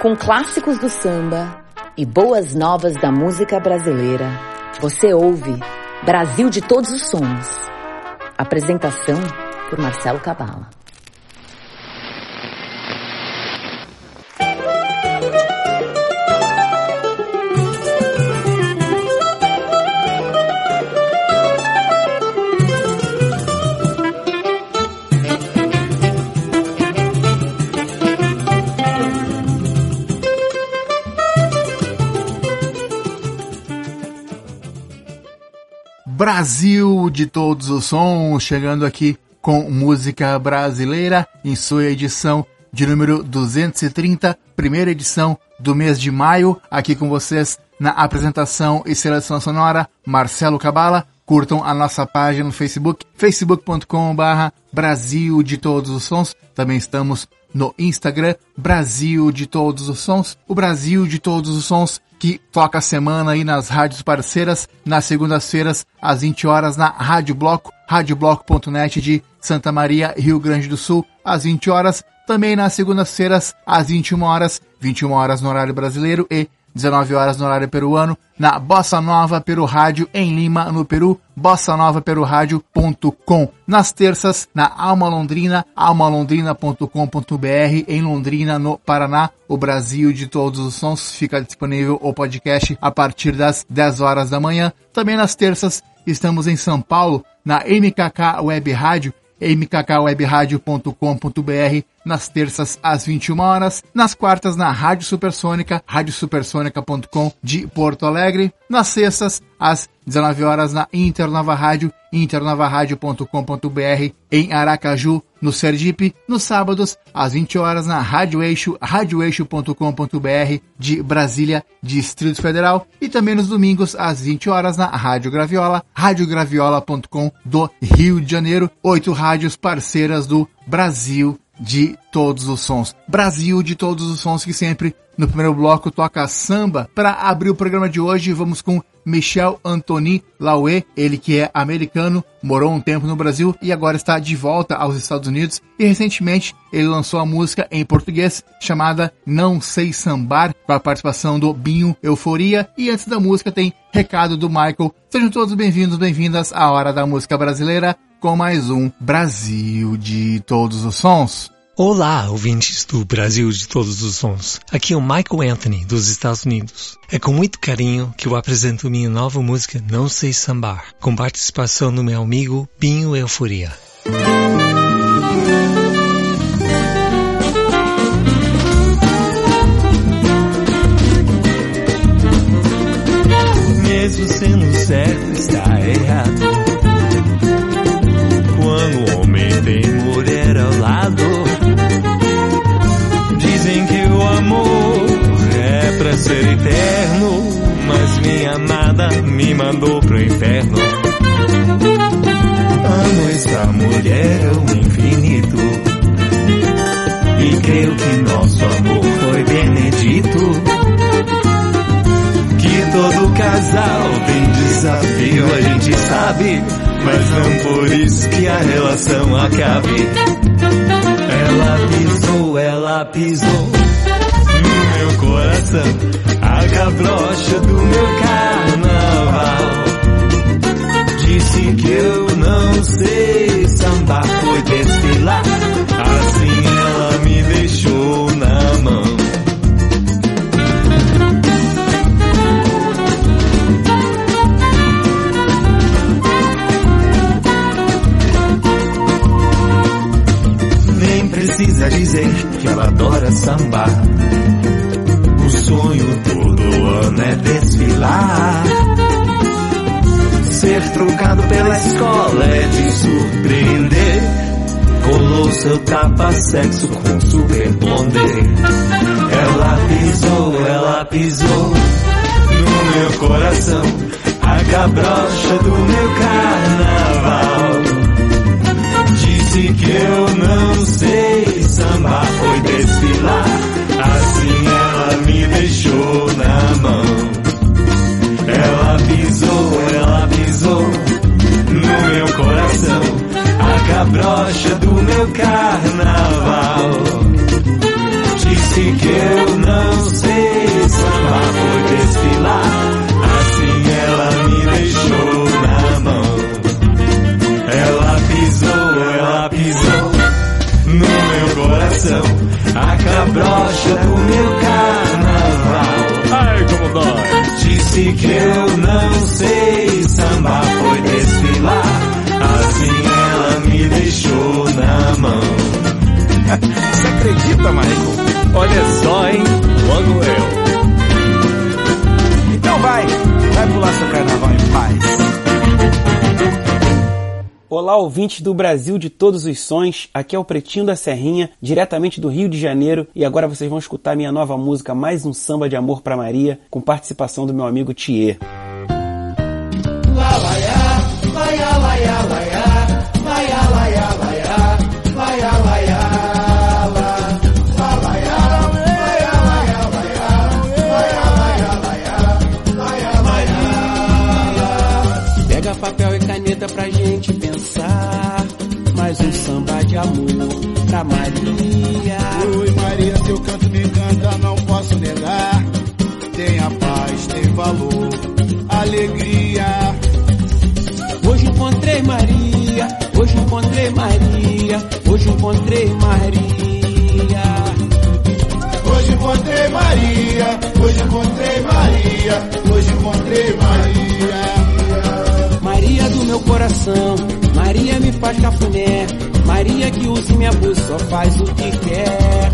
Com clássicos do samba e boas novas da música brasileira, você ouve Brasil de Todos os Sons. Apresentação por Marcelo Cabala. Brasil de todos os sons, chegando aqui com música brasileira em sua edição de número 230, primeira edição do mês de maio, aqui com vocês na apresentação e seleção sonora, Marcelo Cabala. Curtam a nossa página no Facebook, facebook.com/barra Brasil de Todos os Sons. Também estamos no Instagram, Brasil de Todos os Sons. O Brasil de Todos os Sons que toca a semana aí nas rádios parceiras, nas segundas-feiras, às 20 horas, na Rádio Bloco, radiobloco.net de Santa Maria, Rio Grande do Sul, às 20 horas, também nas segundas-feiras, às 21 horas, 21 horas no horário brasileiro e 19 horas no horário peruano, na Bossa Nova Peru Rádio em Lima, no Peru, bossa nova peru rádio.com. Nas terças, na Alma Londrina, almalondrina.com.br, em Londrina, no Paraná, o Brasil de todos os sons, fica disponível o podcast a partir das 10 horas da manhã. Também nas terças, estamos em São Paulo, na MKK Web Rádio, mkkwebradio.com.br nas terças às 21 horas, nas quartas na Rádio Supersônica, radiosupersônica.com de Porto Alegre, nas sextas às 19 horas na Internova Rádio, internavarádio.com.br em Aracaju, no Sergipe, nos sábados às 20 horas na Rádio Eixo, radioeixo.com.br de Brasília, Distrito Federal e também nos domingos às 20 horas na Rádio Graviola, radiograviola.com do Rio de Janeiro, oito rádios parceiras do Brasil de todos os sons. Brasil de todos os sons que sempre no primeiro bloco toca samba. Para abrir o programa de hoje, vamos com Michel Anthony Laue, ele que é americano, morou um tempo no Brasil e agora está de volta aos Estados Unidos e recentemente ele lançou a música em português chamada Não Sei Sambar, com a participação do Binho Euforia e antes da música tem recado do Michael. Sejam todos bem-vindos, bem-vindas à Hora da Música Brasileira com mais um Brasil de Todos os Sons. Olá, ouvintes do Brasil de Todos os Sons. Aqui é o Michael Anthony, dos Estados Unidos. É com muito carinho que eu apresento minha nova música Não Sei Sambar, com participação do meu amigo Binho Euforia. Mesmo sendo certo, está errado. Me mandou pro inferno. Amo esta mulher ao infinito e creio que nosso amor foi benedito. Que todo casal tem desafio, a gente sabe, mas não por isso que a relação acabe. Ela pisou, ela pisou no meu coração, tapa-sexo com Michael? Olha só, hein? Logo eu. Então vai, vai pular seu carnaval em paz. Olá, ouvintes do Brasil de todos os sons. Aqui é o Pretinho da Serrinha, diretamente do Rio de Janeiro, e agora vocês vão escutar minha nova música Mais um Samba de Amor para Maria, com participação do meu amigo Thier. Pra gente pensar. Mais um samba de amor pra Maria. Oi Maria, seu canto me encanta, não posso negar. Tem a paz, tem valor, alegria. Hoje encontrei Maria, hoje encontrei Maria, hoje encontrei Maria. Hoje encontrei Maria, hoje encontrei Maria, hoje encontrei Maria. Maria meu coração, Maria me faz cafuné, Maria que usa minha blusa, só faz o que quer.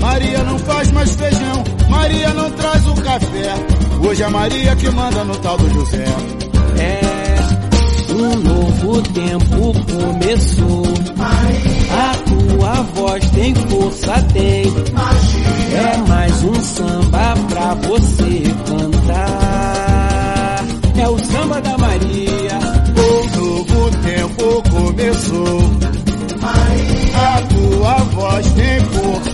Maria não faz mais feijão, Maria não traz o café. Hoje é Maria que manda no tal do José. É, um novo tempo começou. A tua voz tem força, tem. É mais um samba pra você cantar. É o samba da Maria. Começou. A tua voz tem força,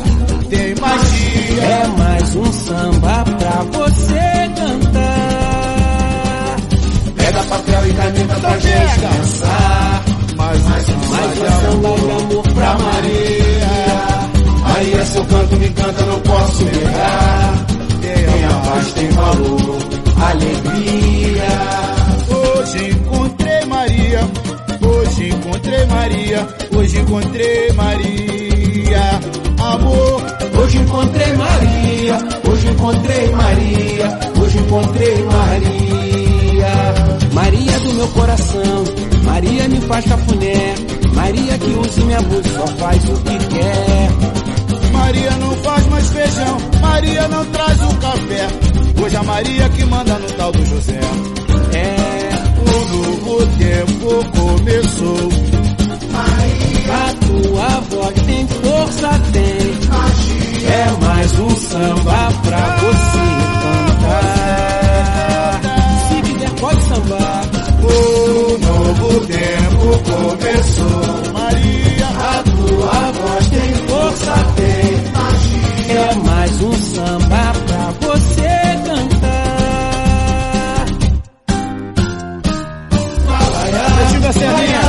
tem magia. É mais um samba pra você cantar. Pega papel e caneta pra gente dançar. Mais Mais um samba de amor pra Maria. Maria, seu canto me encanta, não posso negar. Tem a paz, tem valor, alegria. Hoje encontrei Maria. Amor, Hoje encontrei Maria, hoje encontrei Maria, hoje encontrei Maria. Maria do meu coração, Maria me faz cafuné, Maria que usa minha blusa, só faz o que quer. Maria não faz mais feijão, Maria não traz o café. Hoje a Maria que manda no tal do José. É, O novo tempo começou. A tua voz tem força, tem. É mais um samba pra você cantar. Se quiser pode sambar. O novo tempo começou. Maria, A tua voz tem força, tem. É mais um samba pra você cantar. Serrinha.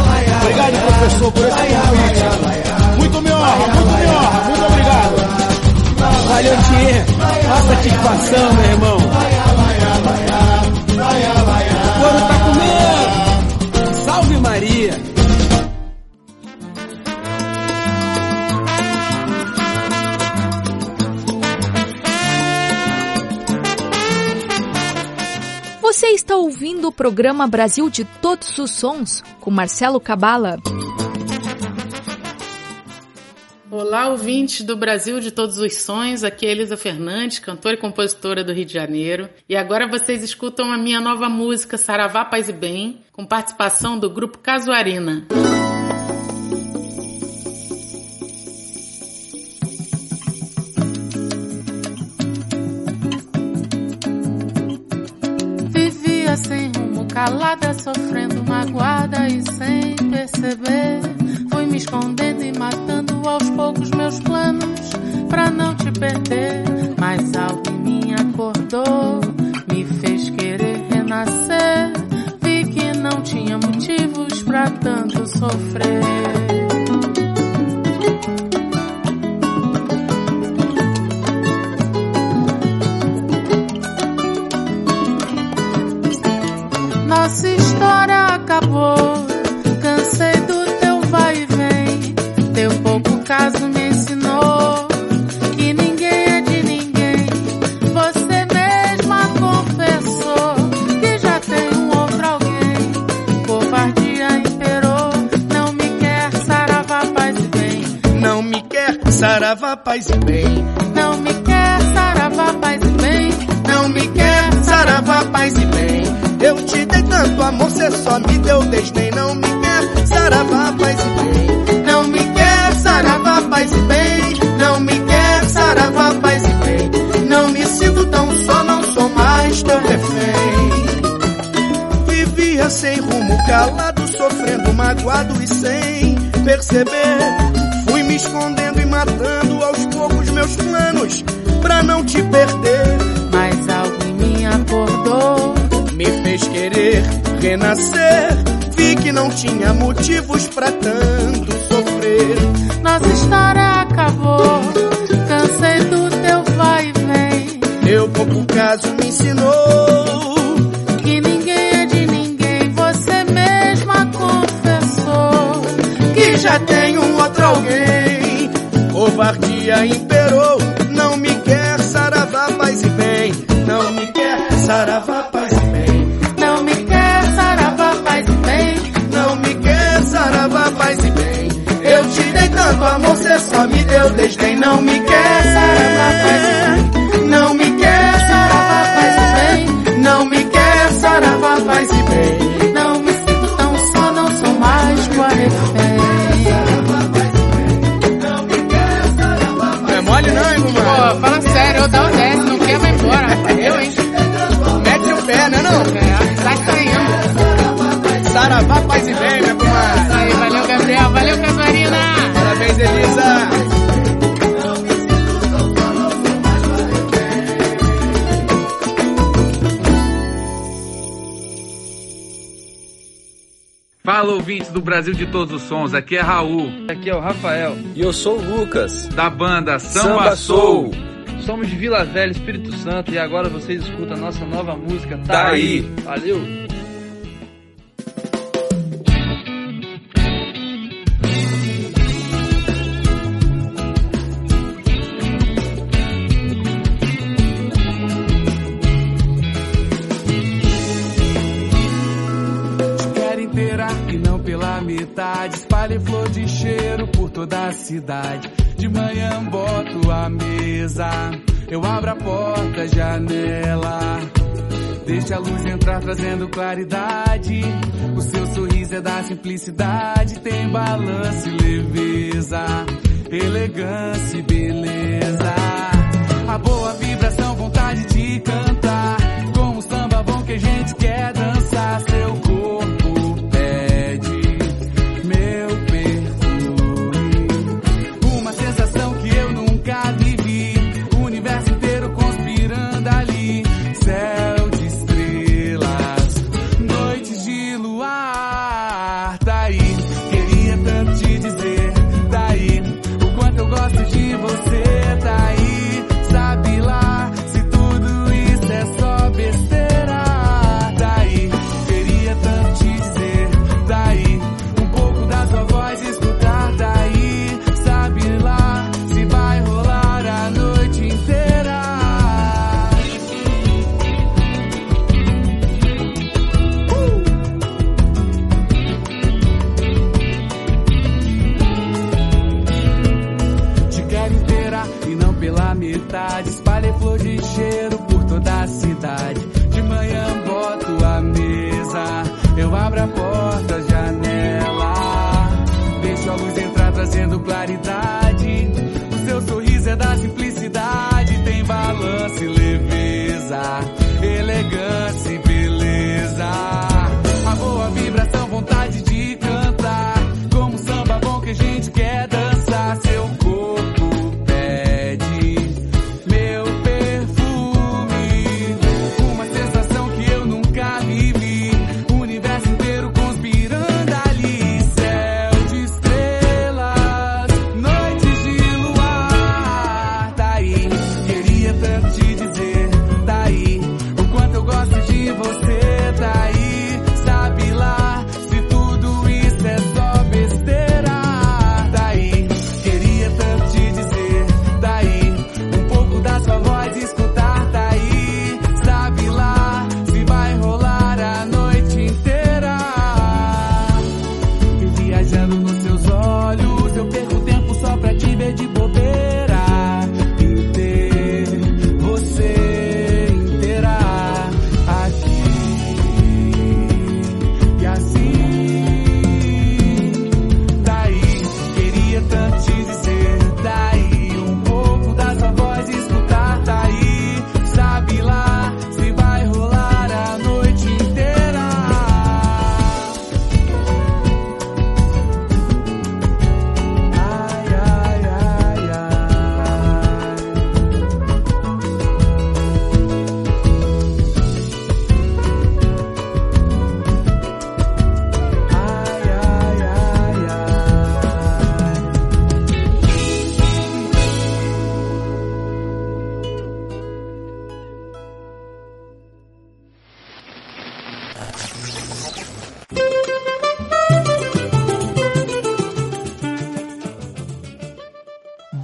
Obrigado, professor, por esse Nossa satisfação, meu irmão. O couro tá comendo. Salve Maria. Você está ouvindo o programa Brasil de Todos os Sons com Marcelo Cabala. Olá, ouvintes do Brasil de Todos os Sonhos. Aqui é Elisa Fernandes, cantora e compositora do Rio de Janeiro. E agora vocês escutam a minha nova música Saravá Paz e Bem, com participação do grupo Casuarina. Vivia sem rumo, calada, sofrendo magoada e sem perceber. Escondendo e matando aos poucos meus planos pra não te perder. Mas algo em mim acordou, me fez querer renascer. Vi que não tinha motivos pra tanto sofrer. Nossa história acabou. Saravá, paz e bem. Não me quer saravá, paz e bem. Não me quer saravá, paz e bem. Eu te dei tanto amor, cê só me deu desdém. Não me quer saravá, paz e bem. Não me quer saravá, paz e bem. Não me quer saravá, paz e bem. Não me sinto tão só, não sou mais teu refém. Vivia sem rumo, calado, sofrendo, magoado e sem perceber me escondendo matando aos poucos meus planos pra não te perder. Mas algo em mim acordou, me fez querer renascer. Vi que não tinha motivos pra tanto sofrer. Nossa história acabou, cansei do teu vai e vem. Meu pouco caso me ensinou que ninguém é de ninguém. Você mesma confessou que já tem um outro alguém covardia imperou. Não me quer saravá, paz e bem. Não me quer saravá, paz e bem. Não me quer saravá, paz e bem. Não me quer saravá, paz e bem. Eu te dei tanto amor, cê só me deu desdém. Não me quer saravá, paz e bem. Brasil de Todos os Sons, aqui é Raul. Aqui é o Rafael. E eu sou o Lucas. Da banda Samba, Samba Soul. Somos de Vila Velha, Espírito Santo, e agora vocês escutam a nossa nova música, Tá, tá aí. Valeu! Cidade. De manhã boto a mesa, eu abro a porta, janela. Deixa a luz entrar trazendo claridade. O seu sorriso é da simplicidade, tem balanço e leveza, elegância e beleza. A boa vibração, vontade de cantar. Como samba bom que a gente quer dançar. Seu corpo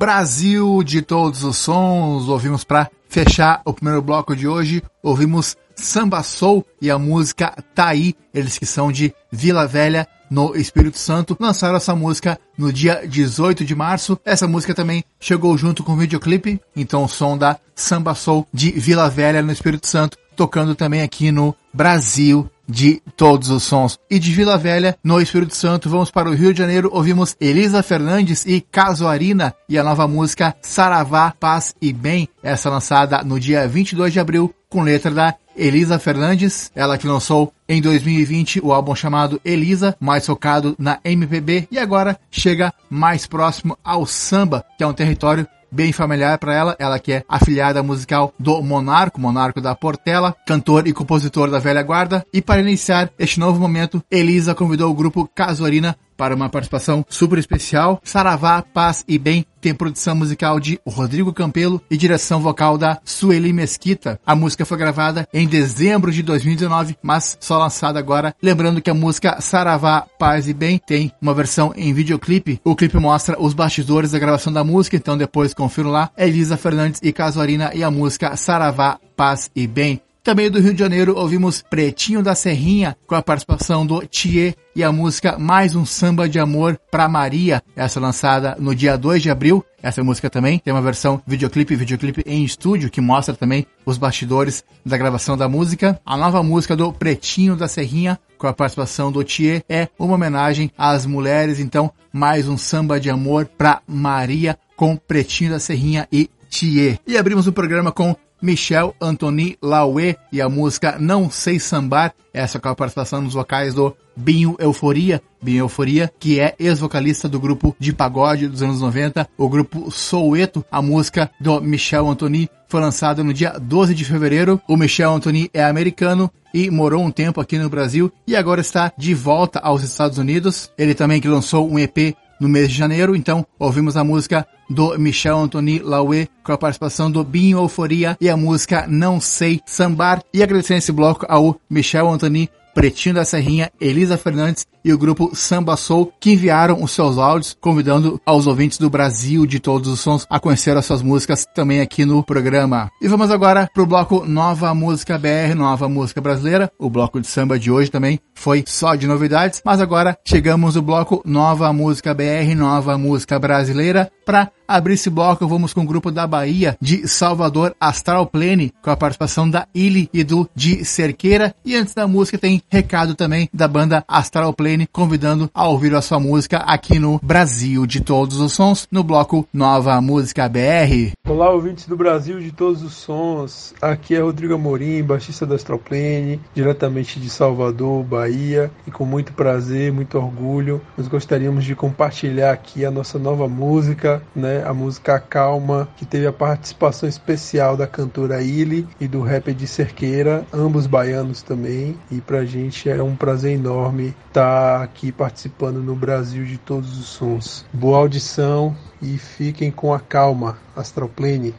Brasil de todos os sons. Ouvimos para fechar o primeiro bloco de hoje, ouvimos Samba Soul e a música Taí, eles que são de Vila Velha, no Espírito Santo, lançaram essa música no dia 18 de março. Essa música também chegou junto com o videoclipe, então o som da Samba Soul de Vila Velha no Espírito Santo, tocando também aqui no Brasil de todos os sons. E de Vila Velha, no Espírito Santo, vamos para o Rio de Janeiro, ouvimos Elisa Fernandes e Casuarina e a nova música Saravá, Paz e Bem, essa lançada no dia 22 de abril, com letra da Elisa Fernandes, ela que lançou em 2020 o álbum chamado Elisa, mais focado na MPB e agora chega mais próximo ao samba, que é um território bem familiar para ela, ela que é afiliada musical do Monarco, Monarco da Portela, cantor e compositor da velha guarda. E para iniciar este novo momento, Elisa convidou o grupo Casuarina para uma participação super especial. Saravá, Paz e Bem tem produção musical de Rodrigo Campelo e direção vocal da Sueli Mesquita. A música foi gravada em dezembro de 2019, mas só lançada agora. Lembrando que a música Saravá, Paz e Bem tem uma versão em videoclipe. O clipe mostra os bastidores da gravação da música, então depois confiro lá. Elisa Fernandes e Casuarina e a música Saravá, Paz e Bem. Também do Rio de Janeiro ouvimos Pretinho da Serrinha com a participação do Thier e a música Mais um Samba de Amor para Maria, essa lançada no dia 2 de abril. Essa música também tem uma versão videoclipe, videoclipe em estúdio que mostra também os bastidores da gravação da música. A nova música do Pretinho da Serrinha com a participação do Thier é uma homenagem às mulheres, então mais um samba de amor para Maria com Pretinho da Serrinha e Thier. E abrimos o programa com Michel Antoni Laué e a música Não Sei Sambar, essa com a participação nos vocais do Binho Euforia, Binho Euforia, que é ex-vocalista do grupo de pagode dos anos 90, o grupo Soueto. A música do Michel Antoni foi lançada no dia 12 de fevereiro. O Michel Antoni é americano e morou um tempo aqui no Brasil e agora está de volta aos Estados Unidos. Ele também que lançou um EP no mês de janeiro, então ouvimos a música do Michel Antoni Laué com a participação do Binho Euforia e a música Não Sei Sambar. E agradecer esse bloco ao Michel Antoni Pretinho da Serrinha, Elisa Fernandes e o grupo Samba Soul, que enviaram os seus áudios, convidando aos ouvintes do Brasil de todos os sons a conhecer as suas músicas também aqui no programa. E vamos agora pro bloco Nova Música BR, Nova Música Brasileira. O bloco de samba de hoje também foi só de novidades, mas agora chegamos no bloco Nova Música BR, Nova Música Brasileira, para abrir esse bloco, vamos com o grupo da Bahia de Salvador Astral Plane, com a participação da Ili e do de Cerqueira. E antes da música tem recado também da banda Astral Plane, convidando a ouvir a sua música aqui no Brasil de Todos os Sons, no bloco Nova Música BR. Olá, ouvintes do Brasil de Todos os Sons. Aqui é Rodrigo Amorim, baixista da Astral Plane, diretamente de Salvador, Bahia. E com muito prazer, muito orgulho, nós gostaríamos de compartilhar aqui a nossa nova música, né? a música Calma, que teve a participação especial da cantora Illy e do rapper de Cerqueira, ambos baianos também. E pra gente é um prazer enorme estar tá aqui participando no Brasil de todos os sons. Boa audição e fiquem com a calma, Astroplane.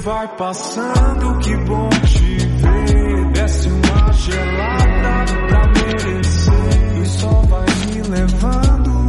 vai passando, que bom te ver. Desce uma gelada pra merecer. E sol vai me levando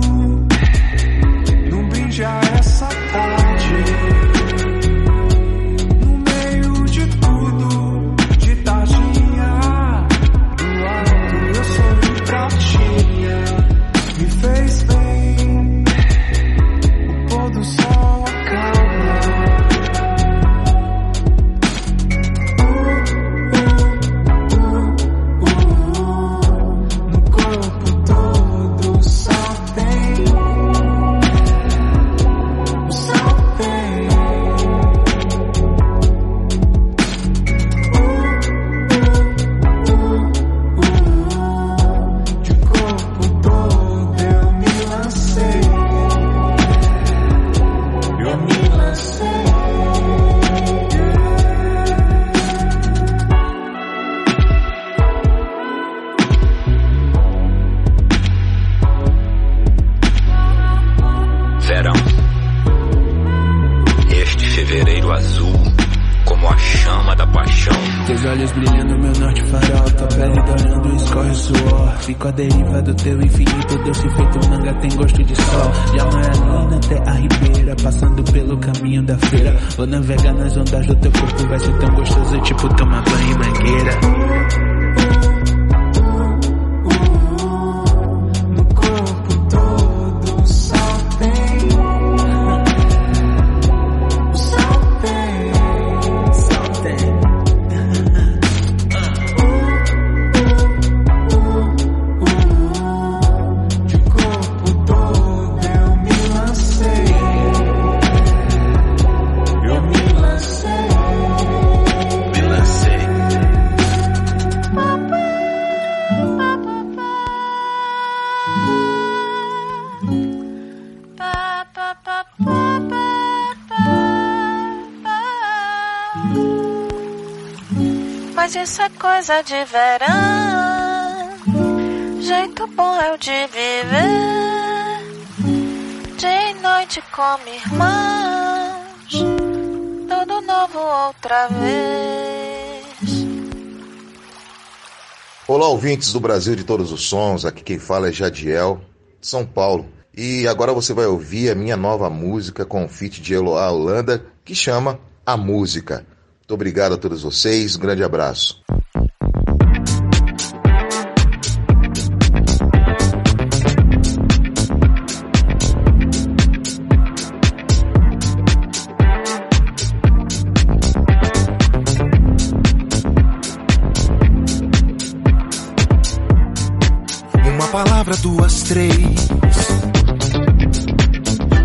Vou navegar nas ondas do teu corpo, vai ser tão de verão. Jeito bom é o de viver. Dia e noite como irmãos. Tudo novo outra vez. Olá, ouvintes do Brasil de todos os sons. Aqui quem fala é Jadiel, de São Paulo. E agora você vai ouvir a minha nova música com o feat de Eloá Holanda, que chama A Música. Muito obrigado a todos vocês, um grande abraço. Palavra, duas, três.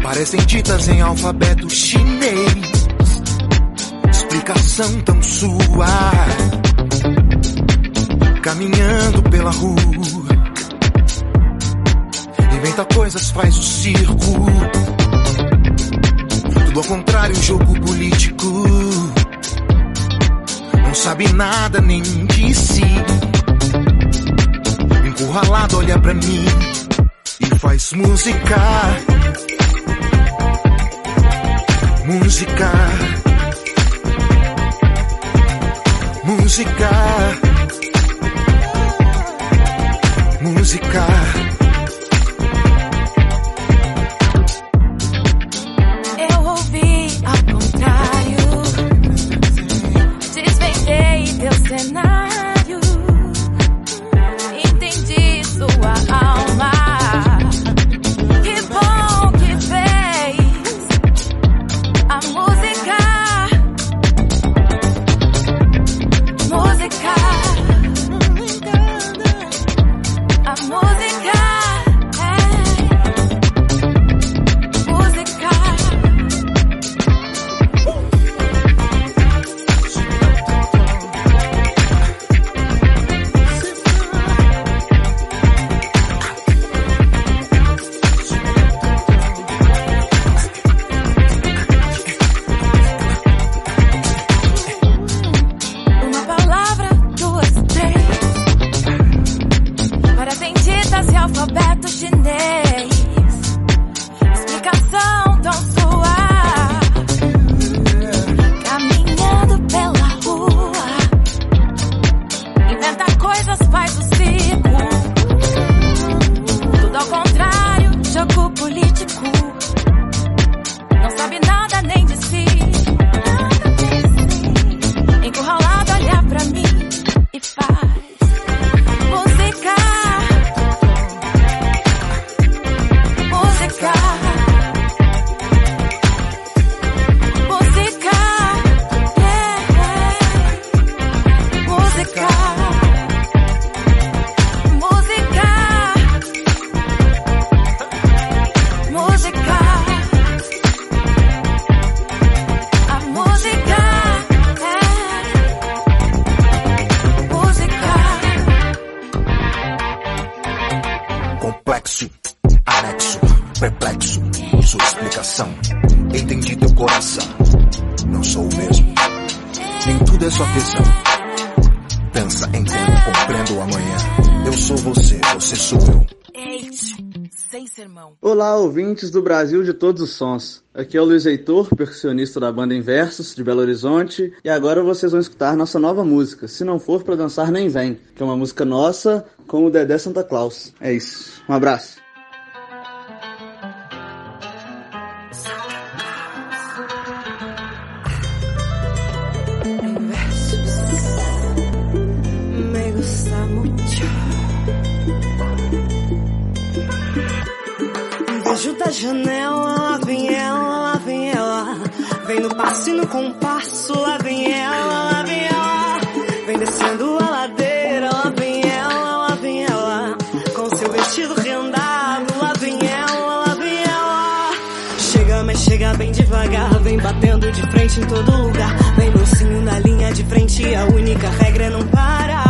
Parecem ditas em alfabeto chinês explicação tão sua. Caminhando pela rua, inventa coisas, faz o circo. Tudo ao contrário, jogo político. Não sabe nada nem de si. Encurralado, olha pra mim e faz música. Música música, música. Ouvintes do Brasil de todos os sons. Aqui é o Luiz Heitor, percussionista da banda Inversos, de Belo Horizonte, e agora vocês vão escutar nossa nova música, Se Não For Pra Dançar Nem Vem, que é uma música nossa com o Dedé Santa Claus. É isso. Um abraço. Vejo da janela, lá vem ela, lá vem ela. Vem no passo e no compasso, lá vem ela, lá vem ela. Vem descendo a ladeira, lá vem ela, lá vem ela. Com seu vestido rendado, lá vem ela, lá vem ela. Chega, mas chega bem devagar, vem batendo de frente em todo lugar. Vem mocinho na linha de frente, a única regra é não parar.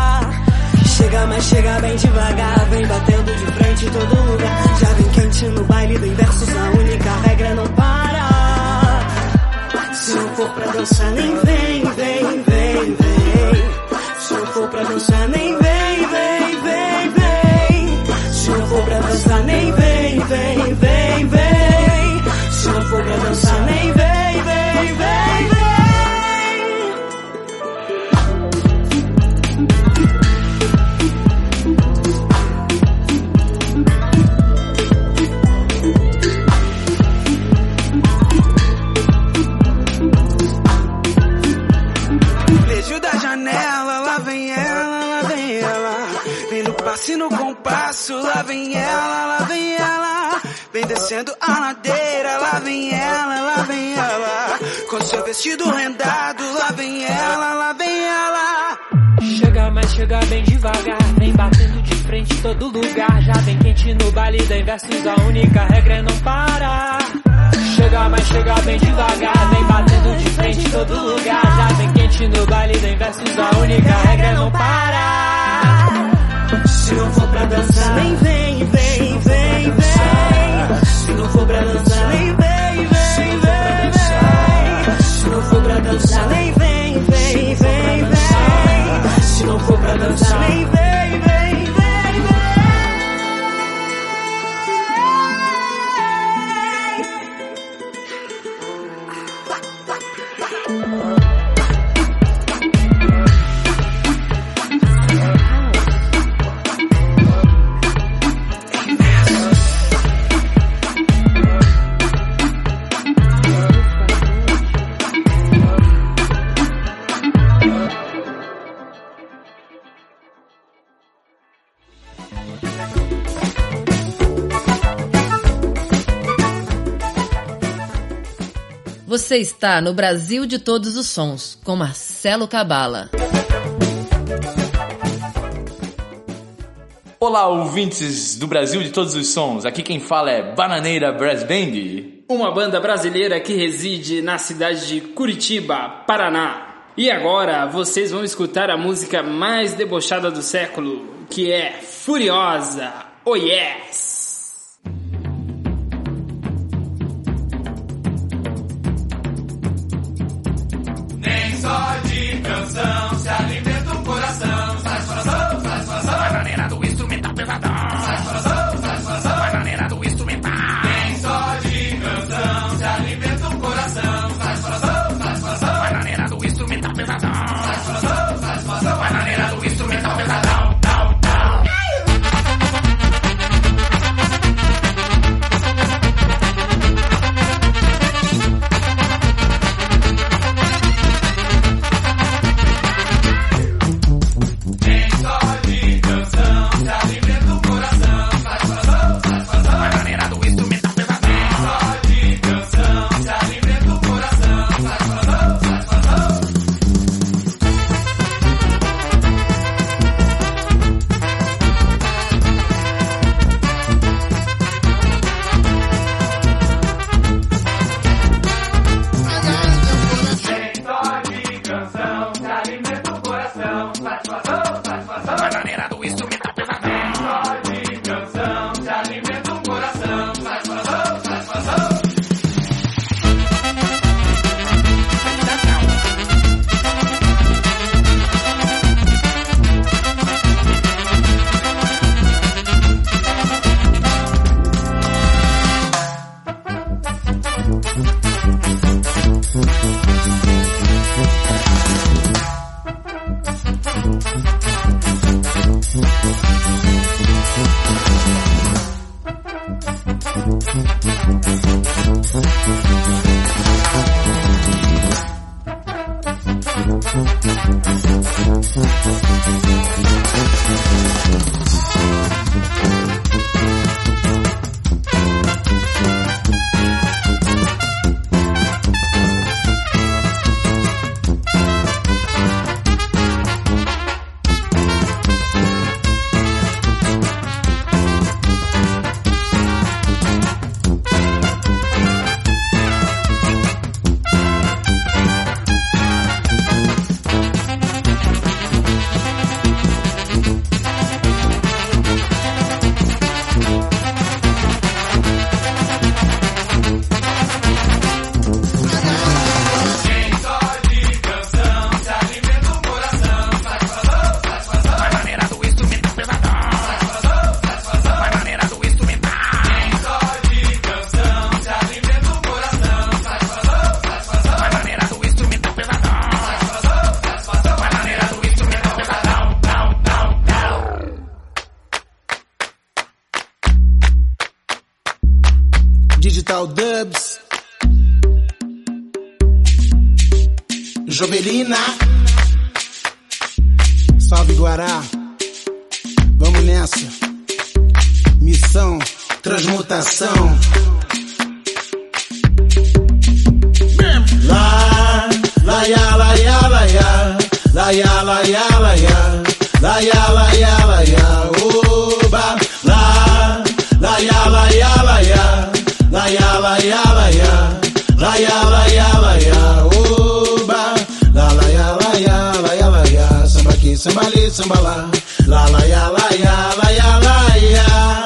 Chega, mas chega bem devagar, vem batendo de frente em todo lugar. Já vem quente no baile do inversos, a única regra é não parar. Se não for pra dançar, nem vem, vem, vem, vem. Se não for pra dançar, nem vem, vem, vem, vem. Se não for pra dançar, nem vem, vem, vem, vem. Se não for pra dançar, nem vem, descendo a ladeira, lá vem ela, lá vem ela. Com seu vestido rendado, lá vem ela, lá vem ela. Chega, mas chega bem devagar. Vem batendo de frente em todo lugar. Já vem quente no baile da Inversos. A única regra é não parar. Chega, mas chega bem devagar. Vem batendo de frente em todo lugar. Já vem quente no baile da Inversos. A única regra é não parar. Se não for pra dançar, nem vem, vem, vem, vem. Não for pra dançar, nem vem, vem, vem, vem. Se não for pra dançar, nem vem, Você está no Brasil de Todos os Sons, com Marcelo Cabala. Olá, ouvintes do Brasil de todos os sons. Aqui quem fala é Bananeira Brass Band. Uma banda brasileira que reside na cidade de Curitiba, Paraná. E agora vocês vão escutar a música mais debochada do século, que é Furiosa. Oh yes! De Jovelina. Salve Guará. Vamos nessa. Missão, transmutação. Lá, lá, ya, lá, ya, lá, ya. Lá, ya, lá, ya, lá, ya. Lá, ya, lá, ya, lá, ya. Oba, aqui, samba lá. Lá, ya, lá, ya, lá, ya, lá, ya.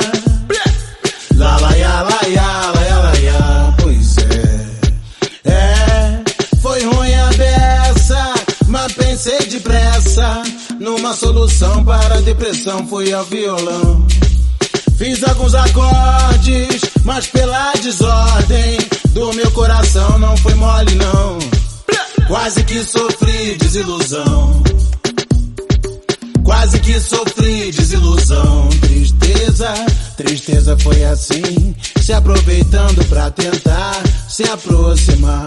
Lá, lá, ya, lá, ya, lá, ya, lá, ya. Pois é. É, foi ruim a beça, mas pensei depressa numa solução para a depressão. Fui ao violão. Fiz alguns acordes, mas pela desordem do meu coração não foi mole não. Quase que sofri desilusão. Quase que sofri desilusão, tristeza, tristeza foi assim, se aproveitando pra tentar se aproximar.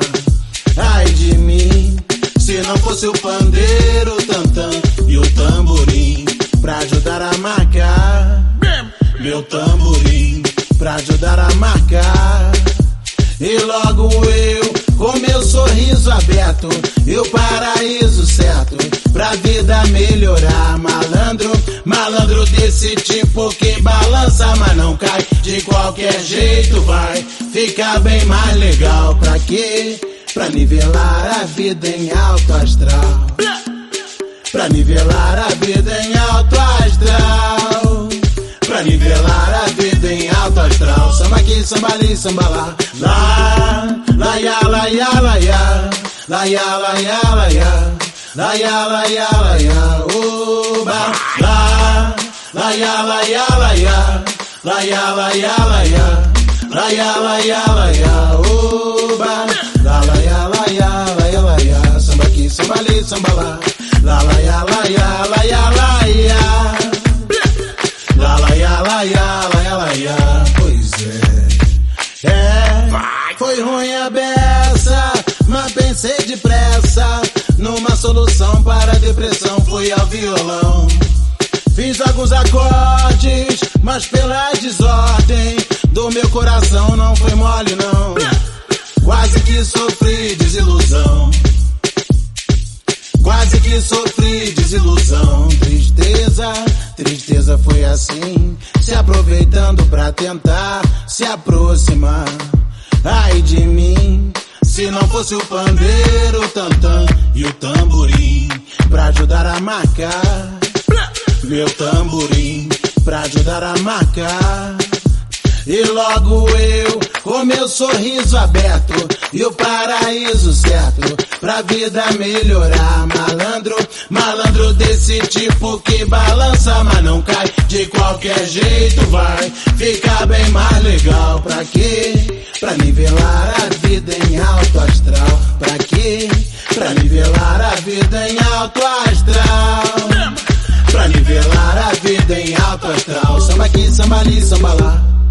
Ai de mim, se não fosse o pandeiro, o tantã e o tamborim pra ajudar a marcar. Meu tamborim pra ajudar a marcar. E logo eu, com meu sorriso aberto, e o paraíso certo, pra vida melhorar. Malandro, malandro desse tipo que balança, mas não cai. De qualquer jeito vai ficar bem mais legal. Pra quê? Pra nivelar a vida em alto astral. Pra nivelar a vida em alto astral. Pra nivelar a vida em alto astral. Samba aqui, samba ali, samba lá. Lá, lá, ya, lá, ya, lá, ya. Lá, ya, lá, ya, lá, ya. Lá, ya, lá, ya, lá, ya. Oba, lá, lá, ya, lá, ya, lá, ya. Lá, ya, lá, ya, lá, ya. Lá, ya, lá, ya, lá, ya. Oba, lá, lá, ya, lá, ya, lá, ya, lá, ya. Samba aqui, samba ali, samba lá. Lá, lá, ya, lá, ya, lá, ya. Numa solução para a depressão. Fui ao violão. Fiz alguns acordes, mas pela desordem do meu coração não foi mole não. Quase que sofri desilusão. Quase que sofri desilusão, tristeza, tristeza foi assim, se aproveitando pra tentar se aproximar. Ai de mim, se não fosse o pandeiro, o tantã e o tamborim pra ajudar a marcar. Meu tamborim pra ajudar a marcar. E logo eu, com meu sorriso aberto e o paraíso certo, pra vida melhorar. Malandro, malandro desse tipo que balança, mas não cai. De qualquer jeito vai ficar bem mais legal. Pra quê? Pra nivelar a vida em alto astral. Pra quê? Pra nivelar a vida em alto astral. Pra nivelar a vida em alto astral. Samba aqui, samba ali, samba lá.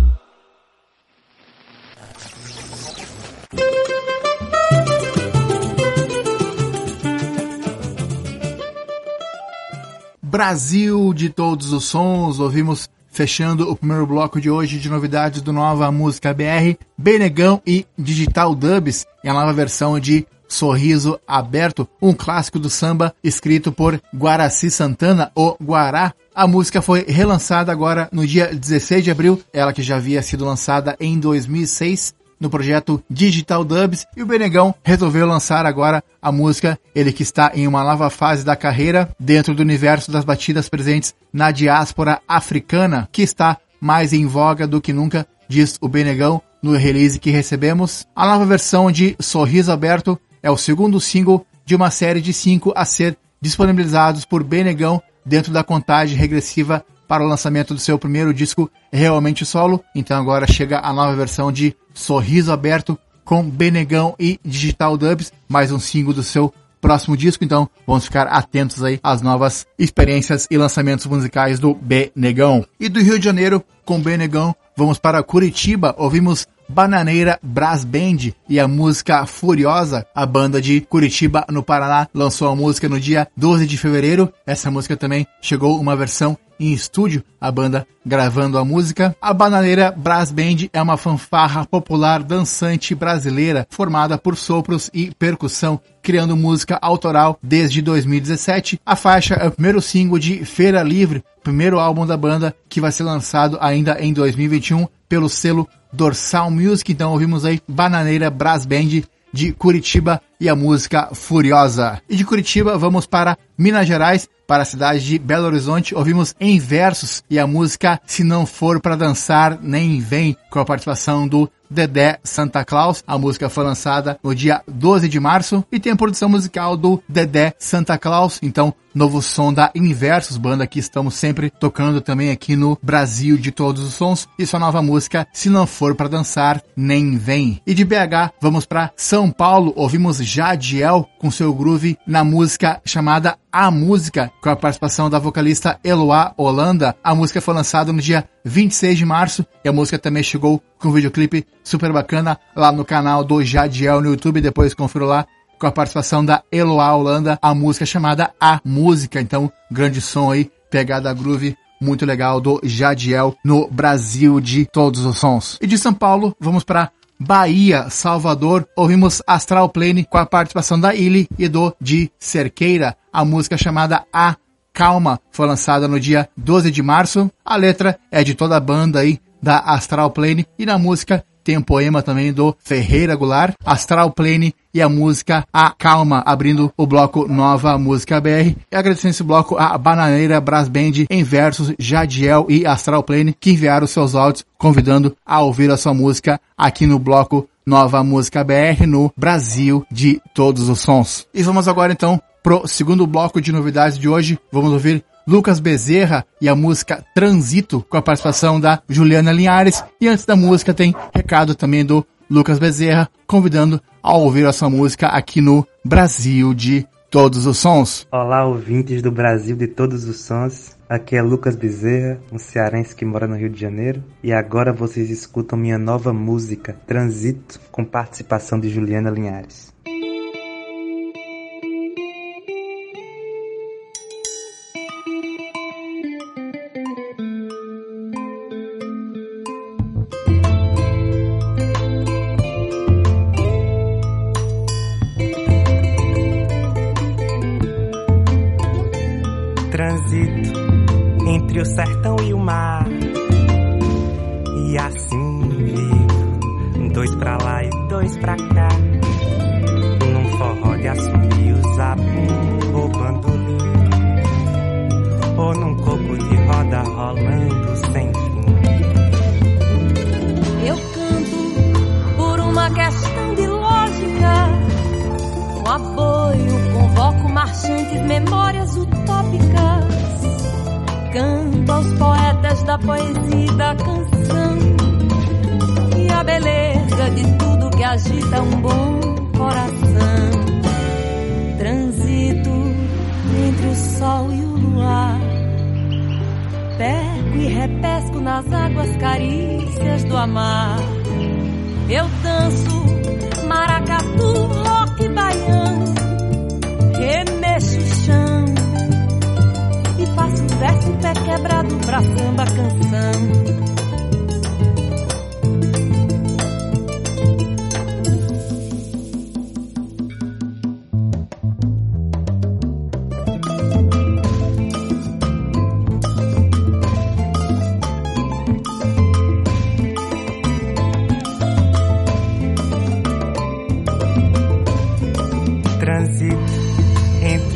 Brasil de todos os sons, ouvimos fechando o primeiro bloco de hoje de novidades do Nova Música BR, Benegão e Digital Dubs, e a nova versão de Sorriso Aberto, um clássico do samba escrito por Guaraci Santana, o Guará. A música foi relançada agora no dia 16 de abril, ela que já havia sido lançada em 2006 no projeto Digital Dubs e o Benegão resolveu lançar agora a música, ele que está em uma nova fase da carreira dentro do universo das batidas presentes na diáspora africana, que está mais em voga do que nunca, diz o Benegão no release que recebemos. A nova versão de Sorriso Aberto é o segundo single de uma série de cinco a ser disponibilizados por Benegão dentro da contagem regressiva para o lançamento do seu primeiro disco realmente solo. Então agora chega a nova versão de Sorriso Aberto com Benegão e Digital Dubs, mais um single do seu próximo disco. Então vamos ficar atentos aí às novas experiências e lançamentos musicais do Benegão. E do Rio de Janeiro, com Benegão, vamos para Curitiba. Ouvimos Bananeira Brass Band e a música Furiosa. A banda de Curitiba, no Paraná, lançou a música no dia 12 de fevereiro. Essa música também chegou uma versão em estúdio, a banda gravando a música. A Bananeira Brass Band é uma fanfarra popular dançante brasileira formada por sopros e percussão, criando música autoral desde 2017. A faixa é o primeiro single de Feira Livre, primeiro álbum da banda que vai ser lançado ainda em 2021 pelo selo Dorsal Music. Então ouvimos aí Bananeira Brass Band de Curitiba e a música Furiosa. E de Curitiba vamos para Minas Gerais, para a cidade de Belo Horizonte. Ouvimos em versos e a música Se Não For Para Dançar Nem Vem, com a participação do Dedé Santa Claus. A música foi lançada no dia 12 de março e tem a produção musical do Dedé Santa Claus. Então, novo som da Inversos, banda que estamos sempre tocando também aqui no Brasil de todos os sons. E sua nova música, Se Não For Para Dançar, Nem Vem. E de BH, vamos para São Paulo. Ouvimos Jadiel com seu groove na música chamada A Música, com a participação da vocalista Eloá Holanda. A música foi lançada no dia 26 de março e a música também chegou com um videoclipe super bacana lá no canal do Jadiel no YouTube. Depois confiro lá com a participação da Eloá Holanda, a música chamada A Música. Então, grande som aí, pegada groove muito legal do Jadiel no Brasil de todos os sons. E de São Paulo, vamos para Bahia, Salvador, ouvimos Astral Plane com a participação da Illy e do de Cerqueira, a música chamada A Calma, foi lançada no dia 12 de março. A letra é de toda a banda aí da Astral Plane e na música tem um poema também do Ferreira Goulart, Astral Plane e a música A Calma, abrindo o bloco Nova Música BR. E agradecendo esse bloco a Bananeira Brass Band em versos Jadiel e Astral Plane que enviaram seus áudios convidando a ouvir a sua música aqui no bloco Nova Música BR no Brasil de todos os sons. E vamos agora então pro segundo bloco de novidades de hoje. Vamos ouvir Lucas Bezerra e a música Transito com a participação da Juliana Linhares. E antes da música tem recado também do Lucas Bezerra convidando a ouvir a sua música aqui no Brasil de todos os sons. Olá, ouvintes do Brasil de todos os sons. Aqui é Lucas Bezerra, um cearense que mora no Rio de Janeiro. E agora vocês escutam minha nova música, Transito, com participação de Juliana Linhares.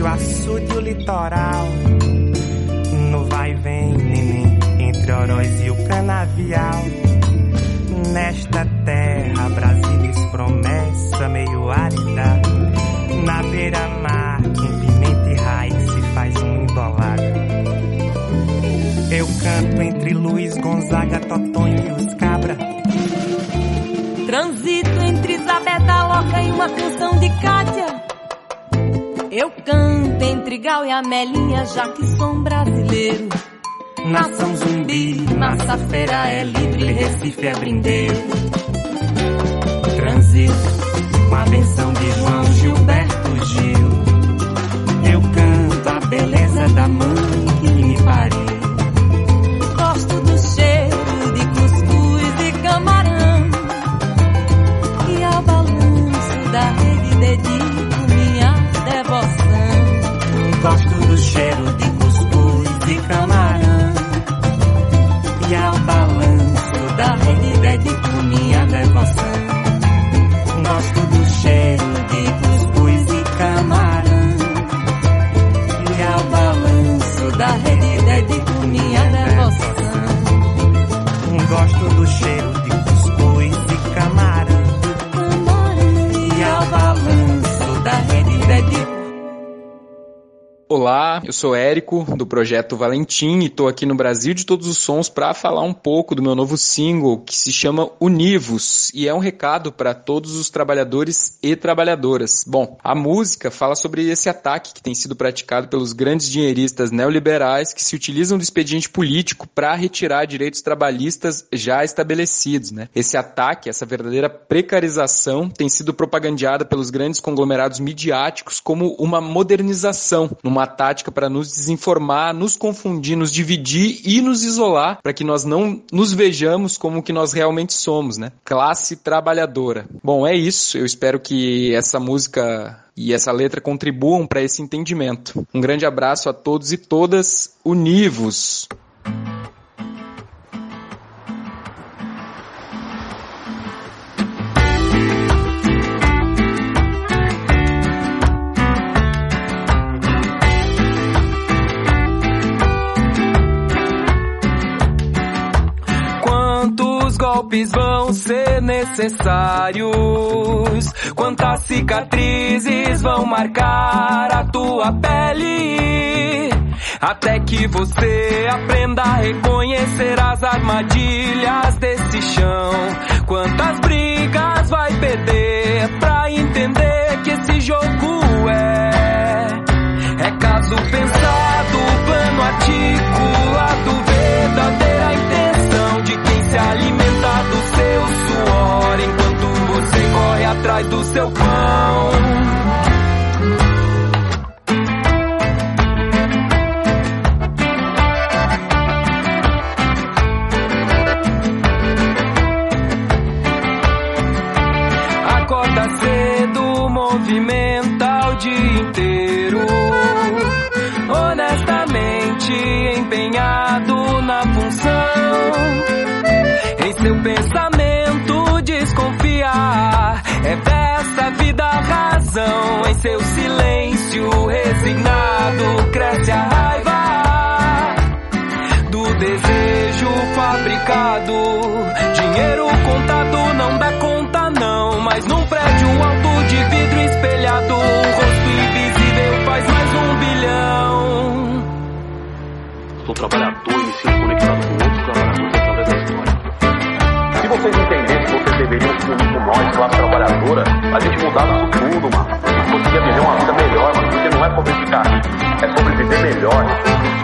O açude e o litoral. No vai vem, neném, entre Oroz e o canavial. Nesta terra, Brasília promessa meio árida. Na beira-mar, quem pimenta e raiz se faz um embolado. Eu canto entre Luiz Gonzaga, Totonho e os cabra. Transito entre Isabeta Loca e uma canção de Cátia. Eu canto entre Gal e Amelinha, já que sou um brasileiro. Nação zumbi, massa feira é livre, Recife é brindeiro. Transito com a benção de João Gilberto Gil. Eu canto a beleza da mãe. Olá, eu sou Érico do projeto Valentim e estou aqui no Brasil de Todos os Sons para falar um pouco do meu novo single que se chama Univos e é um recado para todos os trabalhadores e trabalhadoras. Bom, a música fala sobre esse ataque que tem sido praticado pelos grandes dinheiristas neoliberais que se utilizam do expediente político para retirar direitos trabalhistas já estabelecidos. Né? Esse ataque, essa verdadeira precarização, tem sido propagandeada pelos grandes conglomerados midiáticos como uma modernização, numa tática para nos desinformar, nos confundir, nos dividir e nos isolar para que nós não nos vejamos como que nós realmente somos, né? Classe trabalhadora. Bom, é isso. Eu espero que essa música e essa letra contribuam para esse entendimento. Um grande abraço a todos e todas univos. Golpes vão ser necessários? Quantas cicatrizes vão marcar a tua pele? Até que você aprenda a reconhecer as armadilhas desse chão. Quantas brigas vai perder pra entender que esse jogo é? É caso pensado, plano articulado, verdadeira intenção de quem se alimenta do seu suor enquanto você corre atrás do seu pão. Acorda cedo, movimenta o dia inteiro. Honestamente empenhado na função. Seu pensamento desconfiar. É dessa vida a razão. Em seu silêncio resignado cresce a raiva do desejo fabricado. Dinheiro contado não dá conta, não. Mas num prédio alto de vidro espelhado, rosto invisível faz mais um bilhão. Sou trabalhador com nós, classe trabalhadora, a gente mudava isso tudo, mano. Conseguia viver uma vida melhor, mano. Porque não é sobre ficar é sobre viver melhor.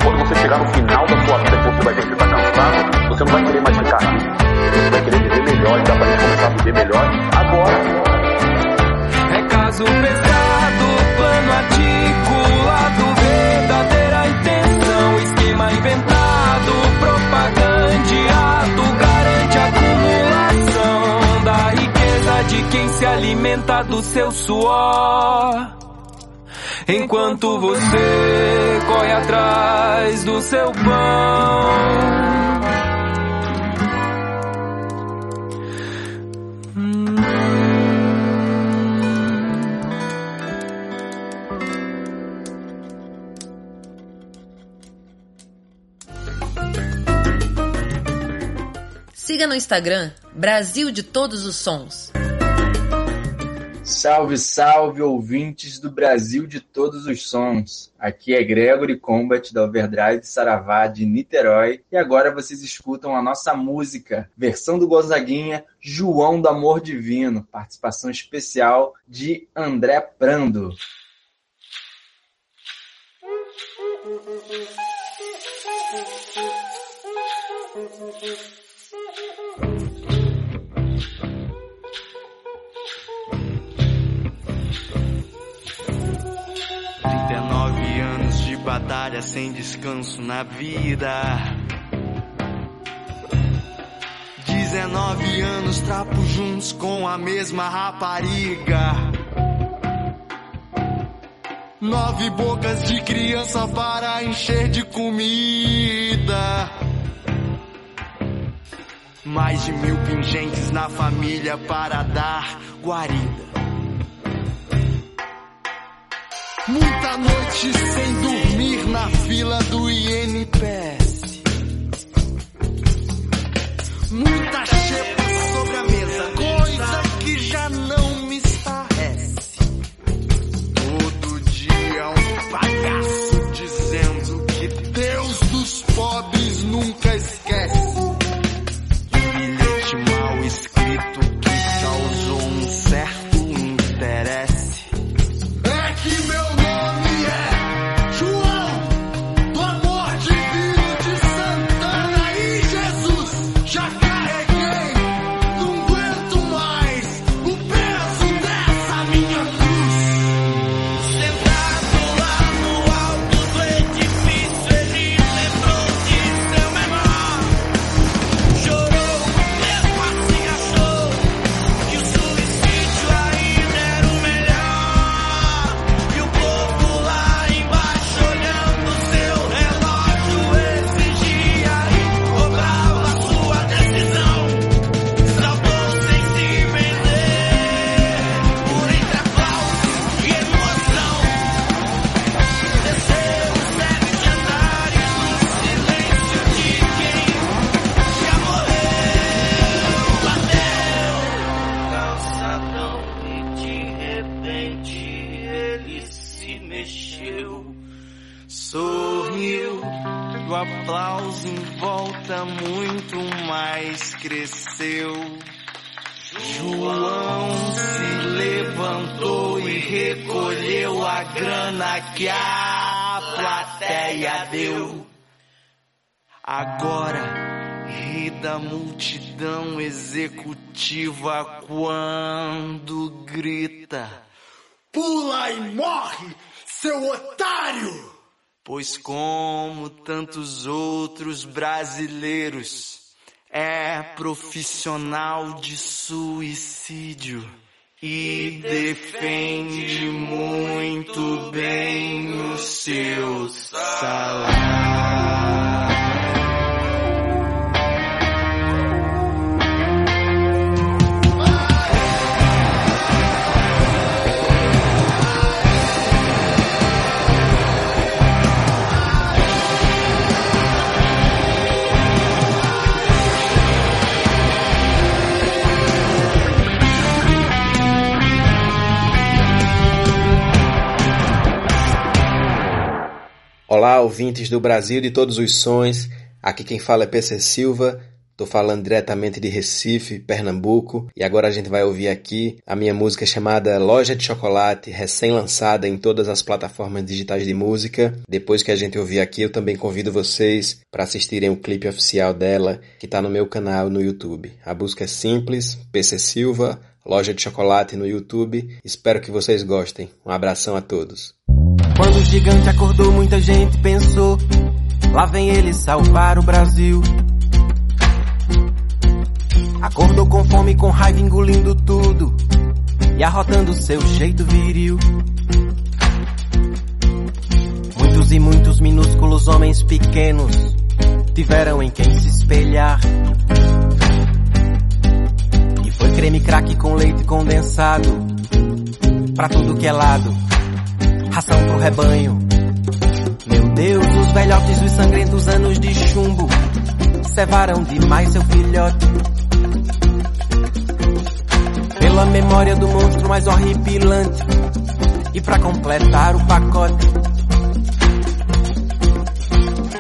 Quando você chegar no final da sua vida, que você vai ver que você tá cansado, você não vai querer mais ficar. Você vai querer viver melhor e dá pra gente começar a viver melhor agora. É caso pesado, plano articulado, verdadeira alimenta do seu suor. Enquanto você corre atrás do seu pão. Siga no Instagram Brasil de Todos os Sons. Salve, salve, ouvintes do Brasil de todos os sons. Aqui é Gregory Combat da Overdrive Saravá de Niterói e agora vocês escutam a nossa música, versão do Gonzaguinha, João do Amor Divino, participação especial de André Prando. Batalhas sem descanso na vida. 19 anos, trapo juntos com a mesma rapariga. Nove bocas de criança para encher de comida. Mais de mil pingentes na família para dar guarida. Muita noite sem dormir na fila do INPS. Muita xepa sobre a mesa, coisa que já não me estarrece. Todo dia um palhaço mexeu. Sorriu, o aplauso em volta muito mais cresceu. João se levantou e recolheu a grana que a plateia deu. Agora ri da multidão executiva quando grita: Pula e morre, seu otário! Pois, como tantos outros brasileiros, é profissional de suicídio e defende muito bem o seu salário. Olá, ouvintes do Brasil de todos os sons. Aqui quem fala é PC Silva. Tô falando diretamente de Recife, Pernambuco, e agora a gente vai ouvir aqui a minha música chamada Loja de Chocolate, recém-lançada em todas as plataformas digitais de música. Depois que a gente ouvir aqui, eu também convido vocês para assistirem o clipe oficial dela, que está no meu canal no YouTube. A busca é simples, PC Silva, Loja de Chocolate no YouTube. Espero que vocês gostem. Um abração a todos. Quando o gigante acordou, muita gente pensou: lá vem ele salvar o Brasil. Acordou com fome, com raiva, engolindo tudo e arrotando seu jeito viril. Muitos e muitos minúsculos homens pequenos tiveram em quem se espelhar. E foi creme crack com leite condensado pra tudo que é lado ração pro rebanho. Meu Deus, os velhotes dos sangrentos anos de chumbo cevaram demais seu filhote. Pela memória do monstro mais horripilante e pra completar o pacote.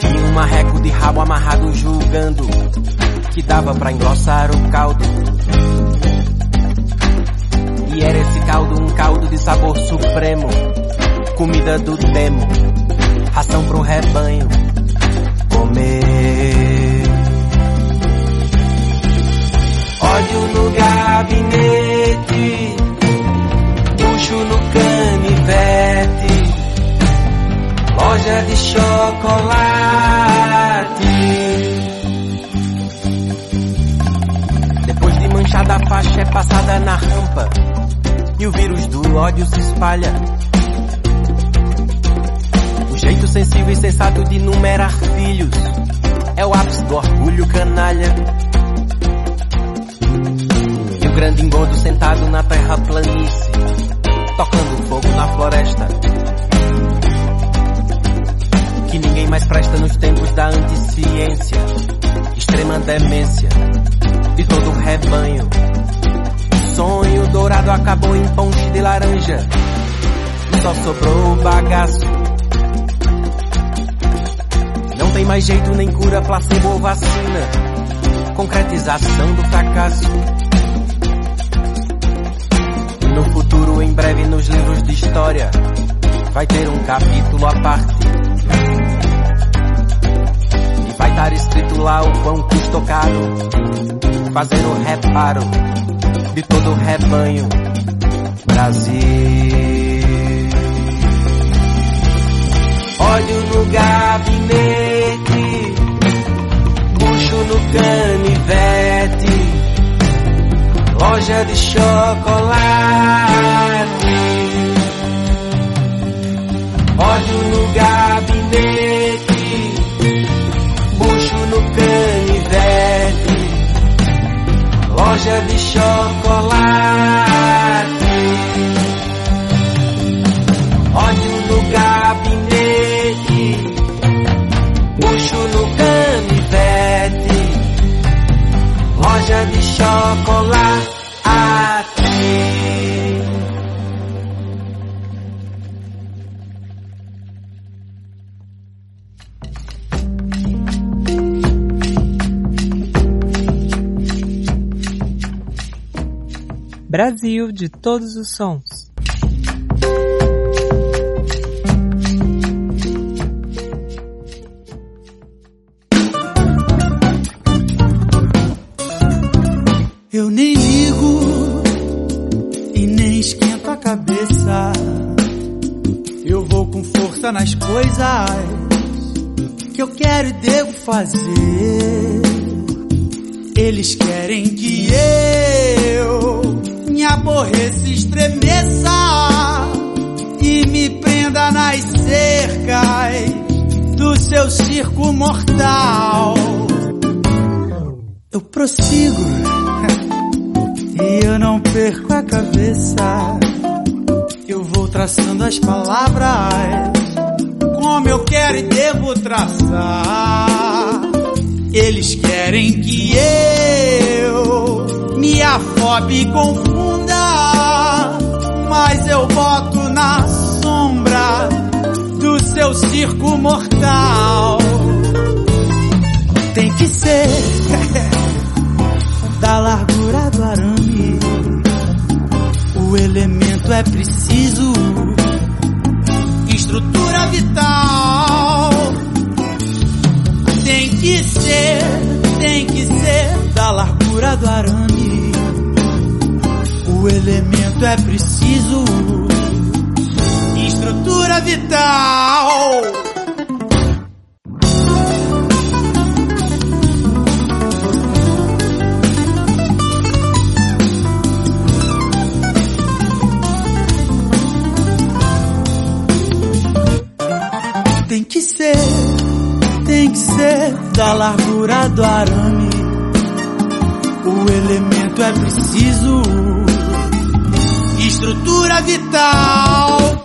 Tinha um marreco de rabo amarrado julgando que dava pra engrossar o caldo. E era esse caldo um caldo de sabor supremo comida do demo, ração pro rebanho comer. Ódio no gabinete, puxo no canivete, loja de Depois de manchada a faixa é passada na rampa e o vírus do ódio se espalha. Sensível e sensato de numerar filhos é o ápice do orgulho canalha. E o grande engodo sentado na terra planície, tocando fogo na floresta. Que ninguém mais presta nos tempos da anticiência, extrema demência de todo o rebanho. O sonho dourado acabou em ponche de laranja, só sobrou o bagaço. Mais jeito nem cura, placebo ou vacina. Concretização do fracasso. No futuro, em breve, nos livros de história, vai ter um capítulo à parte. E vai estar escrito lá o quão custou caro fazer o reparo de todo o rebanho. Brasil. Olho no gabinete, bucho no canivete, loja de chocolate. Olho no gabinete, bucho no canivete, loja de chocolate. Chocolate. Brasil de todos os sons. Fazer. Eles querem que eu me aborreça estremeça e me prenda nas cercas do seu circo mortal. Eu prossigo e eu não perco a cabeça. Eu vou traçando as palavras como eu quero e devo traçar. Eles querem que eu me afobe e confunda, mas eu boto na sombra do seu circo mortal. Tem que ser da largura do arame. O elemento é preciso, estrutura vital. Tem que ser, tem que ser da largura do arame. O elemento é preciso, estrutura vital. Da largura do arame. O elemento é preciso, estrutura vital.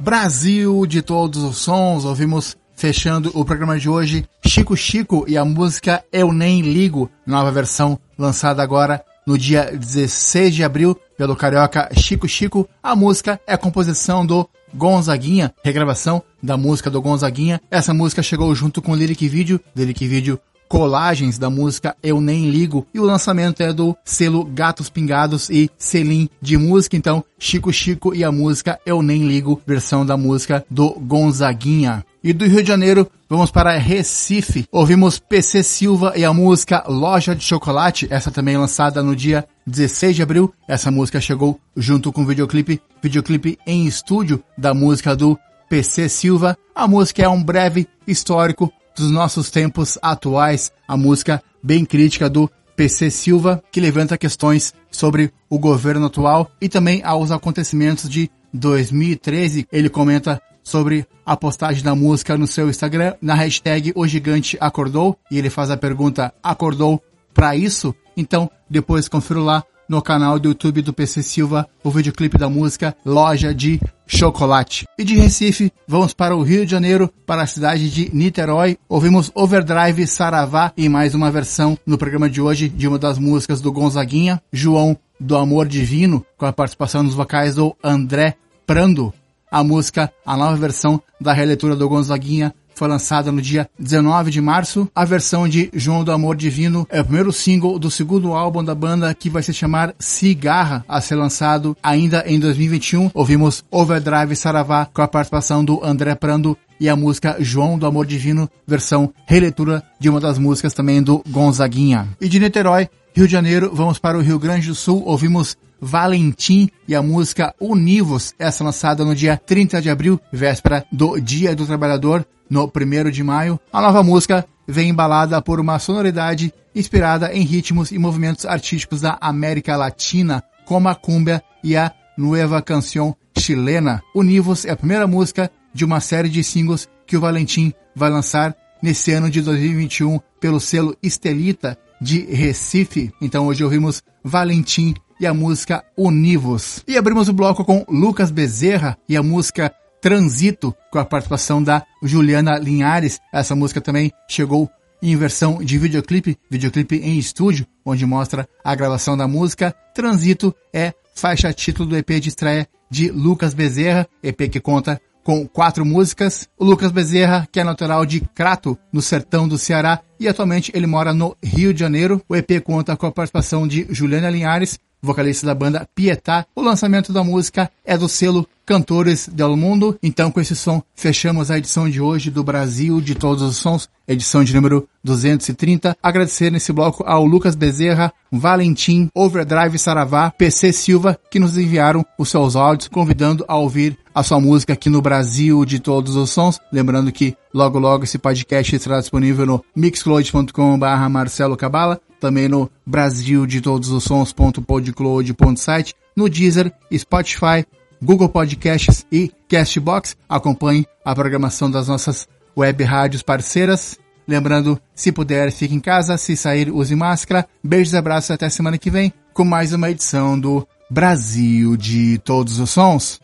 Brasil de todos os sons, ouvimos fechando o programa de hoje Chico Chico e a música Eu Nem Ligo, nova versão lançada agora no dia 16 de abril pelo carioca Chico Chico. A música é a composição do Gonzaguinha, regravação da música do Gonzaguinha. Essa música chegou junto com o lyric video, lyric video colagens da música Eu Nem Ligo e o lançamento é do selo Gatos Pingados e Selim de música, então Chico Chico e a música Eu Nem Ligo, versão da música do Gonzaguinha. E do Rio de Janeiro, vamos para Recife. Ouvimos PC Silva e a música Loja de Chocolate, essa também lançada no dia 16 de abril. Essa música chegou junto com o videoclipe, videoclipe em estúdio da música do PC Silva. A música é um breve histórico dos nossos tempos atuais, a música bem crítica do PC Silva, que levanta questões sobre o governo atual e também aos acontecimentos de 2013. Ele comenta sobre a postagem da música no seu Instagram, na hashtag O Gigante Acordou, e ele faz a pergunta, acordou para isso? Então, depois confira lá no canal do YouTube do PC Silva o videoclipe da música Loja de Chocolate. E de Recife, vamos para o Rio de Janeiro, para a cidade de Niterói. Ouvimos Overdrive Saravá e mais uma versão no programa de hoje de uma das músicas do Gonzaguinha, João do Amor Divino, com a participação nos vocais do André Prando. A música, a nova versão da releitura do Gonzaguinha, foi lançada no dia 19 de março. A versão de João do Amor Divino é o primeiro single do segundo álbum da banda que vai se chamar Cigarra, a ser lançado ainda em 2021. Ouvimos Overdrive Saravá com a participação do André Prando e a música João do Amor Divino, versão releitura de uma das músicas também do Gonzaguinha. E de Niterói, Rio de Janeiro, vamos para o Rio Grande do Sul, ouvimos Valentim e a música Univos, essa lançada no dia 30 de abril, véspera do Dia do Trabalhador, no 1 de maio. A nova música vem embalada por uma sonoridade inspirada em ritmos e movimentos artísticos da América Latina, como a cumbia e a Nueva Canción chilena. Univos é a primeira música de uma série de singles que o Valentim vai lançar nesse ano de 2021 pelo selo Estelita de Recife. Então hoje ouvimos Valentim e a música Univos. E abrimos o bloco com Lucas Bezerra e a música Transito, com a participação da Juliana Linhares. Essa música também chegou em versão de videoclipe, videoclipe em estúdio, onde mostra a gravação da música. Transito é faixa título do EP de estreia de Lucas Bezerra, EP que conta com quatro músicas. O Lucas Bezerra, que é natural de Crato, no sertão do Ceará, e atualmente ele mora no Rio de Janeiro. O EP conta com a participação de Juliana Linhares, vocalista da banda Pietá. O lançamento da música é do selo Cantores del Mundo. Então, com esse som, fechamos a edição de hoje do Brasil de Todos os Sons, edição de número 230. Agradecer nesse bloco ao Lucas Bezerra, Valentim, Overdrive Saravá, PC Silva, que nos enviaram os seus áudios, convidando a ouvir a sua música aqui no Brasil de Todos os Sons. Lembrando que logo logo esse podcast estará disponível no mixcloud.com.br Marcelo Cabala, também no Brasil de Todos os Sons.podcloud.site, no Deezer, Spotify, Google Podcasts e Castbox. Acompanhe a programação das nossas web rádios parceiras. Lembrando, se puder, fique em casa, se sair, use máscara. Beijos e abraços até semana que vem com mais uma edição do Brasil de Todos os Sons.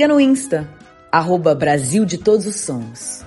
Siga no Insta, arroba Brasil de Todos os Sons.